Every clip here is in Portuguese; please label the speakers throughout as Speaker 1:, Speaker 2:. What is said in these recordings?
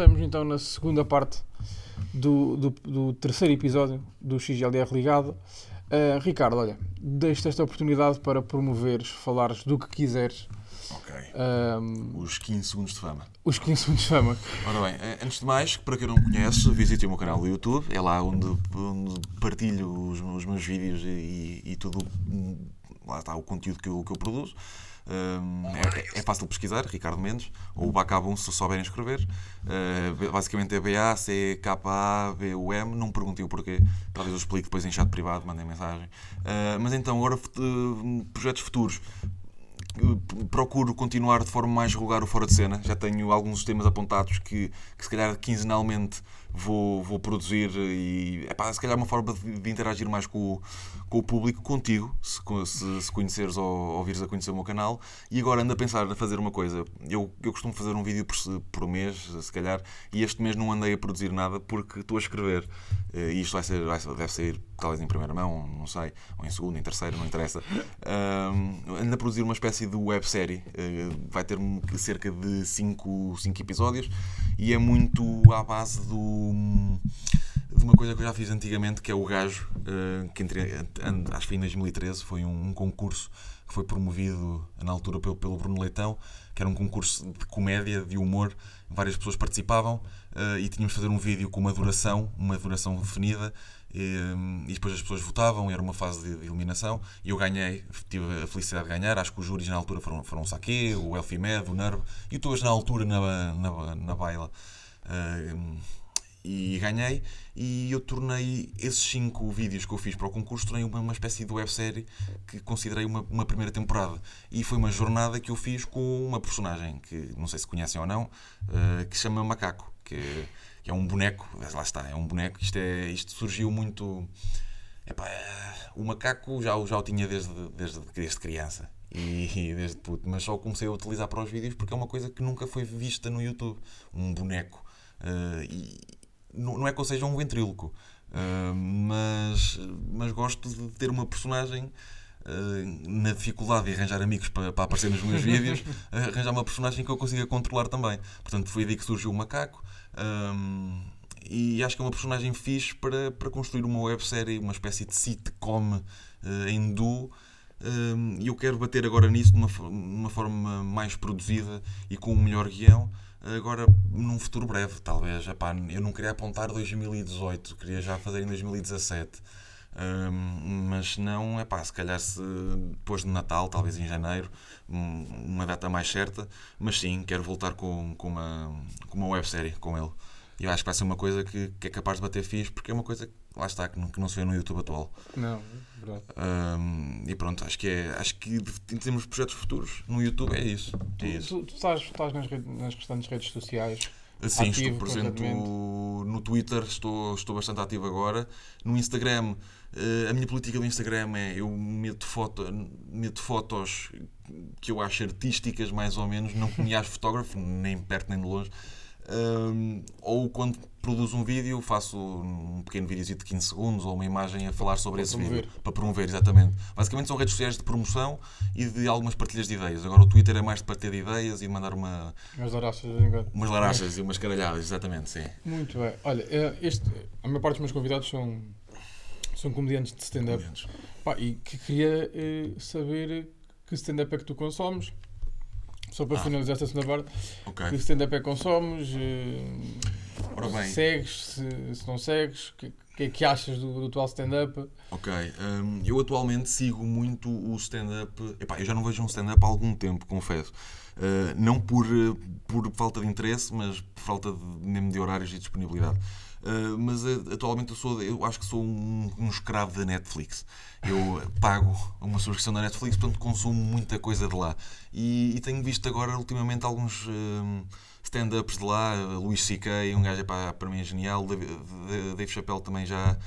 Speaker 1: estamos então na segunda parte do, do, do terceiro episódio do XLR Ligado. Uh, Ricardo, olha, deixo-te esta oportunidade para promoveres, falares do que quiseres.
Speaker 2: Ok.
Speaker 1: Um,
Speaker 2: Os 15 segundos de fama.
Speaker 1: os 15 segundos de fama.
Speaker 2: Ora bem, eh, antes de mais, para quem não me conhece, visite o meu canal do YouTube. É lá onde, onde partilho os, os meus vídeos e, e tudo. Lá está o conteúdo que eu, que eu produzo. Hum, é, é fácil pesquisar, Ricardo Mendes, ou Bacabum, se souberem escrever. Uh, basicamente é B-A-C-K-A-B-U-M. Não me perguntem o porquê, talvez eu explique depois em chat privado, mandem mensagem. Uh, mas então, agora, uh, projetos futuros procuro continuar de forma mais regular o fora de cena. Já tenho alguns temas apontados que, que se calhar quinzenalmente vou, vou produzir e epá, se calhar uma forma de, de interagir mais com o, com o público, contigo, se, se, se conheceres ou, ou vires a conhecer o meu canal. E agora ando a pensar a fazer uma coisa. Eu, eu costumo fazer um vídeo por, por mês, se calhar, e este mês não andei a produzir nada porque estou a escrever. Eh, E isto vai ser, vai deve sair talvez em primeira mão, não sei, ou em segunda, em terceira, não interessa. Um, ando a produzir uma espécie de websérie. eh, vai ter cerca de 5 episódios e é muito à base do, de uma coisa que eu já fiz antigamente, que é o Gajo, eh, que entre, acho que foi em 2013, foi um, um concurso que foi promovido na altura pelo, pelo Bruno Leitão, que era um concurso de comédia, de humor, várias pessoas participavam eh, e tínhamos de fazer um vídeo com uma duração, uma duração definida, eh, e depois as pessoas votavam, era uma fase de, de eliminação, e eu ganhei, tive a felicidade de ganhar, acho que os júris na altura foram, foram o Saque, o Elfimed, o Nervo, e Toas na altura na, na, na baila. E ganhei e eu tornei esses cinco vídeos que eu fiz para o concurso tornei uma, uma espécie de websérie que considerei uma, uma primeira temporada e foi uma jornada que eu fiz com uma personagem que não sei se conhecem ou não eh, que se chama Macaco que, que é um boneco lá está, é um boneco isto, é, isto surgiu muito Epá, o macaco já, já o tinha desde, desde, desde criança e, desde puto, mas só comecei a utilizar para os vídeos porque é uma coisa que nunca foi vista no YouTube. Um boneco. Eh, e não, não é que eu seja um ventríloco, eh, mas, mas gosto de ter uma personagem. eh, na dificuldade de arranjar amigos para, para aparecer nos meus vídeos, arranjar uma personagem que eu consiga controlar também. Portanto, foi daí que surgiu o macaco. Ahm, e acho que é uma personagem fixe para, para construir uma websérie, uma espécie de sitcom eh, em duo. Um, E eu quero bater agora nisso de uma, uma forma mais produzida e com um melhor guião. Agora, num futuro breve, talvez. Epá, eu não queria apontar 2018, queria já fazer em 2017. Um, mas não, é pá, se calhar se depois de Natal, talvez em janeiro, um- uma data mais certa. Mas sim, quero voltar com, com, uma, com uma websérie com ele. Eu acho que vai ser uma coisa que, que é capaz de bater fixe, porque é uma coisa que lá está, que não, que não se vê no YouTube atual.
Speaker 1: Não, verdade.
Speaker 2: Um, e pronto, acho que é. Acho que em termos de projetos futuros, no YouTube é isso. É isso.
Speaker 1: Tu, tu estás, estás nas, redes- nas restantes redes sociais.
Speaker 2: Sim,
Speaker 1: ativo
Speaker 2: estou presente no Twitter, estou, estou bastante ativo agora. No Instagram, eh, a minha política do Instagram é eu meto, foto, meto fotos que eu acho artísticas, mais ou menos, não me acho fotógrafo, nem perto nem de longe. Um, ou quando produzo um vídeo, faço um pequeno vídeo de 15 segundos ou uma imagem a falar sobre
Speaker 1: Para
Speaker 2: esse
Speaker 1: promover.
Speaker 2: vídeo. Para promover, exatamente. Basicamente são redes sociais de promoção e de algumas partilhas de ideias. Agora o Twitter é mais de partilha de ideias e de mandar uma,
Speaker 1: Mas horácios, de vez em quando.
Speaker 2: umas larachas e umas caralhadas, exatamente, sim.
Speaker 1: Muito bem. Olha, eh, este, a maior parte dos meus convidados são, são comediantes de stand-up. E que queria eh, saber que stand-up é que tu consomes. Só para
Speaker 2: Ah.
Speaker 1: finalizar esta segunda parte,
Speaker 2: Ok.
Speaker 1: que stand-up é que consomes, eh, segues, se, se não segues, o que, que é que achas do, do atual stand-up?
Speaker 2: Ok. hum, eu atualmente sigo muito o stand-up. Eu já não vejo um stand-up há algum tempo, confesso. Uh, não por, uh, por falta de interesse, mas por falta de, mesmo de horários e disponibilidade. Uh, mas uh, atualmente eu, sou, eu acho que sou um, um escravo da Netflix. Eu pago uma subscrição da Netflix, portanto consumo muita coisa de lá. E, e tenho visto agora, ultimamente, alguns um, stand-ups de lá. uh, Luís C.K., um gajo para mim é genial. Dave, Dave- Chappelle também já,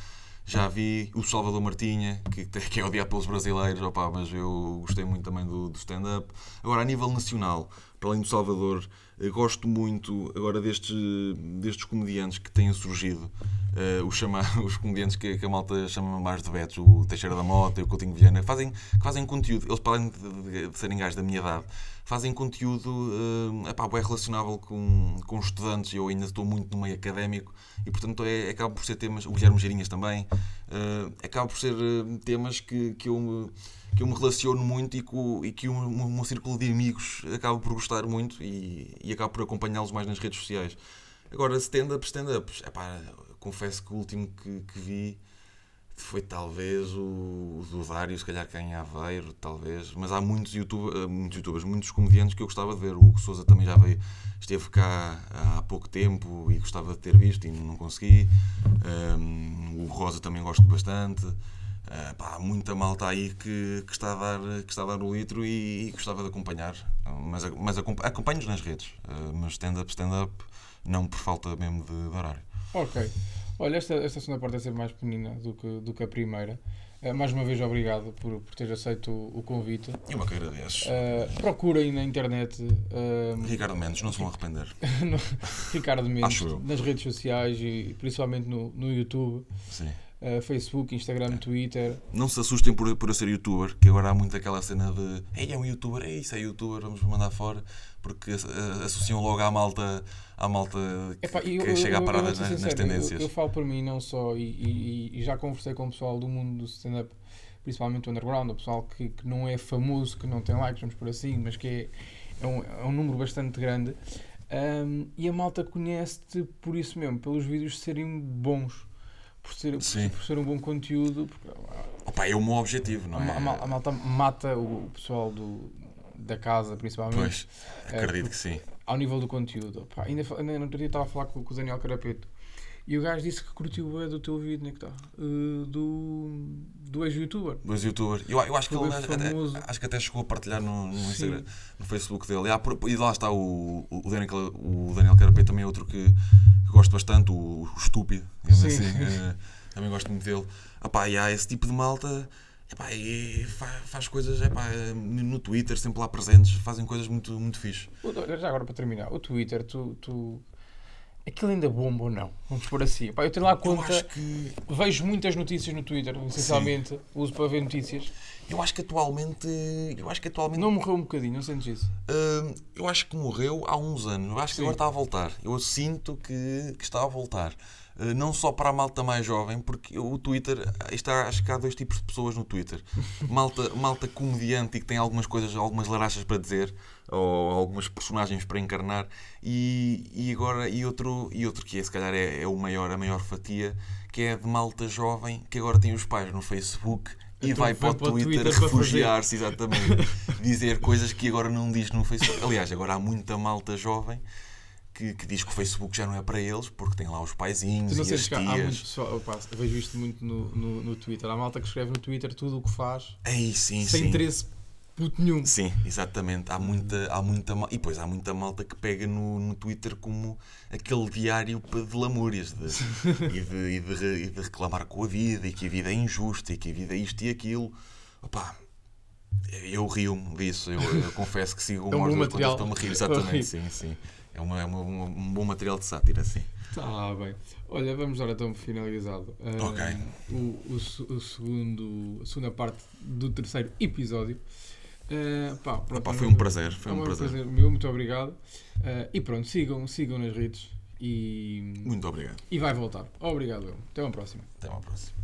Speaker 2: já vi. O Salvador Martinha, que, que é odiado pelos brasileiros, opá, mas eu gostei muito também do, do stand-up. Agora, a nível nacional, para além do Salvador. Eh, gosto muito agora destes, destes comediantes que têm surgido. Uh, os, chama, os comediantes que, que, a malta chama mais de betos, o Teixeira da Mota e o Coutinho Vilhena, fazem, que fazem conteúdo. Eles, para além de, de serem gajos da minha idade, fazem conteúdo uh, epá, bem relacionável com, com estudantes. Eu ainda estou muito no meio académico e, portanto, é, acaba por ser temas. O Guilherme Geirinhas também. Uh, acaba por ser uh, temas que, que eu me que eu me relaciono muito e que o, e que o, o meu círculo de amigos acaba por gostar muito e, e acaba por acompanhá-los mais nas redes sociais. Agora, stand-up, stand-ups, confesso que o último que, que vi foi talvez o, do Dário, se calhar quem em Aveiro, talvez, mas há muitos, YouTube, eh, muitos youtubers, muitos comediantes que eu gostava de ver. O Hugo Souza também já veio, esteve cá há pouco tempo e gostava de ter visto e não consegui. Um, o Rosa também gosto bastante. Uh, pá, muita malta aí que, que, está a dar, que está a dar o litro e, e gostava de acompanhar. Mas, mas acompanho-nos nas redes. Uh, mas stand-up, stand-up, não por falta mesmo de, de horário.
Speaker 1: Ok. Olha, esta, esta segunda parte é sempre mais pequenina do que, do que a primeira. Uh, mais uma vez, obrigado por, por teres aceito o, o convite.
Speaker 2: Eu me agradeço.
Speaker 1: Uh, procurem na internet. Uh,
Speaker 2: Ricardo Mendes, não se vão arrepender.
Speaker 1: Ricardo Mendes, nas redes sociais e principalmente no, no YouTube.
Speaker 2: Sim
Speaker 1: uh, Facebook, Instagram, Twitter.
Speaker 2: Não se assustem por, por eu ser youtuber, que agora há muito aquela cena de Ei, é um youtuber, é isso, é youtuber, vamos mandar fora, porque associam logo à malta, à malta Epá, que, eu, chega eu, a parada nas, tendências.
Speaker 1: Eu, eu, falo por mim, não só, e, e, e já conversei com o pessoal do mundo do stand-up, principalmente o underground, o pessoal que, que não é famoso, que não tem likes, vamos por assim, mas que é, é, um, é um número bastante grande. Um, e a malta conhece-te por isso mesmo, pelos vídeos serem bons por ser, por, por ser um bom conteúdo. Porque,
Speaker 2: Opa, é o meu objetivo, não é?
Speaker 1: A, a, a malta mata o, pessoal do, da casa, principalmente.
Speaker 2: Pois, acredito é, que sim.
Speaker 1: Ao nível do conteúdo. Opa, ainda, ainda no outro dia estava a falar com, com o Daniel Carapeto e o gajo disse que curtiu o do teu vídeo, que tá? Uh, do, do ex-youtuber.
Speaker 2: Do ex-youtuber. Eu, eu acho que ele até, acho que até chegou a partilhar no, no Instagram, no Facebook dele. E, e lá está o, o, Daniel, o Daniel Carapeto também é outro que, que gosto bastante, o, o estúpido, assim. Uh, também gosto muito dele. Epá, e há esse tipo de malta. Epá, e faz, faz coisas epá, no Twitter, sempre lá presentes, fazem coisas muito, muito fixe.
Speaker 1: Já agora para terminar, o Twitter, tu, tu Aquilo ainda bomba ou não? Vamos por assim. Pá, eu tenho lá conta. Que... Vejo muitas notícias no Twitter, essencialmente. Sim. Uso para ver notícias.
Speaker 2: Eu acho que atualmente. Eu acho que atualmente.
Speaker 1: Não morreu um bocadinho, não sentes isso?
Speaker 2: Uh, eu acho que morreu há uns anos. Eu acho que Sim. agora está a voltar. Eu sinto que, que está a voltar. Uh, não só para a malta mais jovem, porque o Twitter. Está, acho que há dois tipos de pessoas no Twitter. Malta, malta comediante e que tem algumas coisas, algumas larachas para dizer ou algumas personagens para encarnar e, e agora e outro e outro que é se calhar é, é, o maior a maior fatia que é de malta jovem que agora tem os pais no Facebook e então vai para o Twitter, Twitter refugiar-se exatamente dizer coisas que agora não diz no Facebook aliás agora há muita malta jovem que, que, diz que o Facebook já não é para eles porque tem lá os paizinhos e as tias. Há muito
Speaker 1: pessoal, opa, vejo isto muito no, no, no, Twitter. Há malta que escreve no Twitter tudo o que faz
Speaker 2: Ei, sim,
Speaker 1: sem
Speaker 2: sim.
Speaker 1: interesse puto nenhum.
Speaker 2: Sim, exatamente. Há muita, há muita E depois há muita malta que pega no, no Twitter como aquele diário de lamúrias de, e, de, e, de, e de reclamar com a vida e que a vida é injusta e que a vida é isto e aquilo. Opa, eu rio-me disso. Eu, eu, confesso que sigo é um do material. estou-me a rir. Exatamente, sim, sim. É, uma, é uma, uma, um bom material de sátira, sim.
Speaker 1: Está bem. Olha, vamos dar então finalizado.
Speaker 2: Uh, ok.
Speaker 1: O, o, o, segundo, a segunda parte do terceiro episódio. Uh, pá, pronto,
Speaker 2: Epá, foi um prazer. Foi um, um prazer. prazer.
Speaker 1: meu, muito obrigado. Uh, e pronto, sigam, sigam nas redes. E,
Speaker 2: muito obrigado.
Speaker 1: E vai voltar. Obrigado, eu. Até uma próxima.
Speaker 2: Até uma próxima.